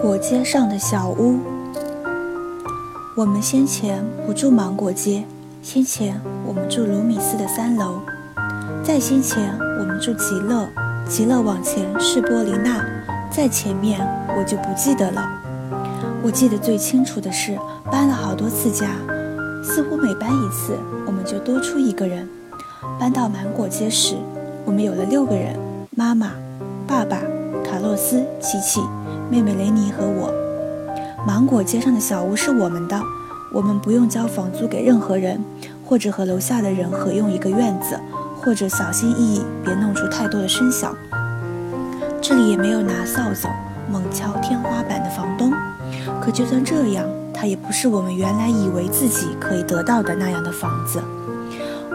果街上的小屋。我们先前不住芒果街，先前我们住卢米斯的三楼，再先前我们住极乐，极乐往前是波琳娜，在前面我就不记得了。我记得最清楚的是搬了好多次家，似乎每搬一次我们就多出一个人。搬到芒果街时，我们有了六个人：妈妈、爸爸、卡洛斯、琪琪、妹妹雷尼和我。芒果街上的小屋是我们的，我们不用交房租给任何人，或者和楼下的人合用一个院子，或者小心翼翼别弄出太多的声响。这里也没有拿扫帚猛敲天花板的房东，可就算这样，他也不是我们原来以为自己可以得到的那样的房子。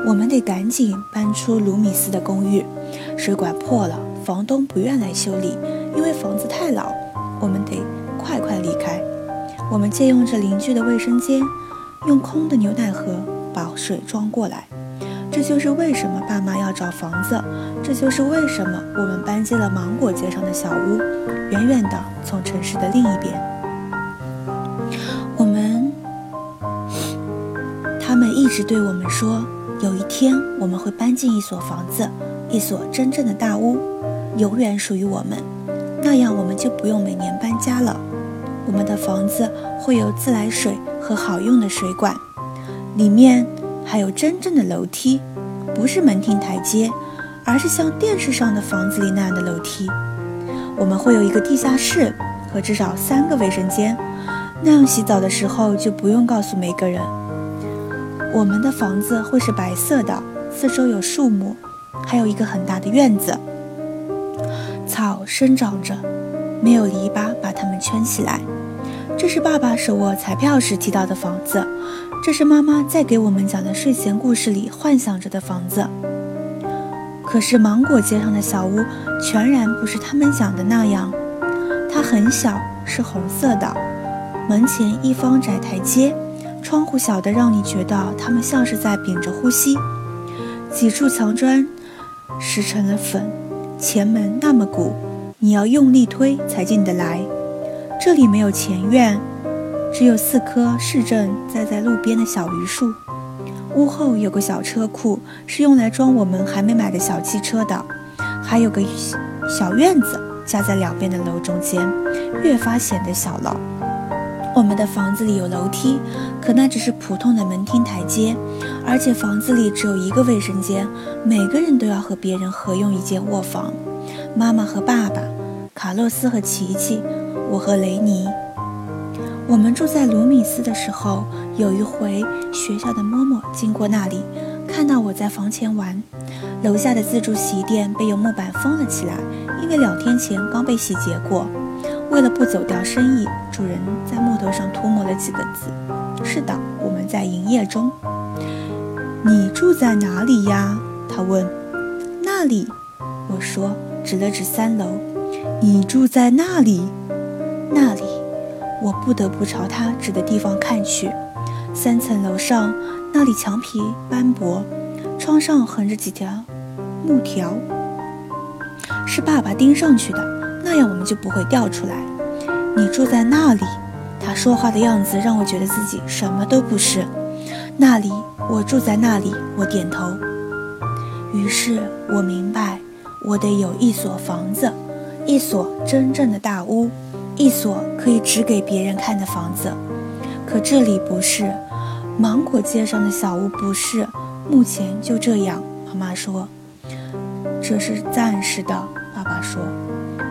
我们得赶紧搬出卢米斯的公寓，水管破了，房东不愿来修理，因为房子太老，我们得快快离开。我们借用着邻居的卫生间，用空的牛奶盒把水装过来。这就是为什么爸妈要找房子，这就是为什么我们搬进了芒果街上的小屋，远远的从城市的另一边。我们，他们一直对我们说，有一天我们会搬进一所房子，一所真正的大屋，永远属于我们，那样我们就不用每年搬家了。我们的房子会有自来水和好用的水管，里面还有真正的楼梯，不是门厅台阶，而是像电视上的房子里那样的楼梯。我们会有一个地下室和至少三个卫生间，那样洗澡的时候就不用告诉每个人。我们的房子会是白色的，四周有树木，还有一个很大的院子，生长着。没有篱笆把它们圈起来。这是爸爸手握彩票时提到的房子，这是妈妈在给我们讲的睡前故事里幻想着的房子。可是芒果街上的小屋全然不是他们讲的那样，它很小，是红色的，门前一方窄台阶，窗户小的让你觉得它们像是在屏着呼吸。几处墙砖石成了粉，前门那么鼓。你要用力推才进得来。这里没有前院，只有四棵市政栽在路边的小榆树。屋后有个小车库，是用来装我们还没买的小汽车的。还有个小院子，夹在两边的楼中间，越发显得小了。我们的房子里有楼梯，可那只是普通的门厅台阶，而且房子里只有一个卫生间，每个人都要和别人合用一间卧房。妈妈和爸爸，卡洛斯和琪琪，我和雷尼。我们住在卢米斯的时候，有一回学校的嬷嬷经过那里，看到我在房前玩。楼下的自助洗衣店被用木板封了起来，因为两天前刚被洗劫过。为了不走掉生意，主人在木头上涂抹了几个字：“是的，我们在营业中。”你住在哪里呀？他问。那里，我说。指了指三楼，你住在那里？那里，我不得不朝他指的地方看去。三层楼上，那里墙皮斑驳，窗上横着几条木条，是爸爸钉上去的，那样我们就不会掉出来。你住在那里？他说话的样子让我觉得自己什么都不是。那里，我住在那里。我点头。于是我明白。我得有一所房子，一所真正的大屋，一所可以指给别人看的房子。可这里不是，芒果街上的小屋不是。目前就这样，妈妈说。这是暂时的，爸爸说。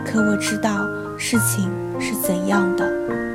可我知道事情是怎样的。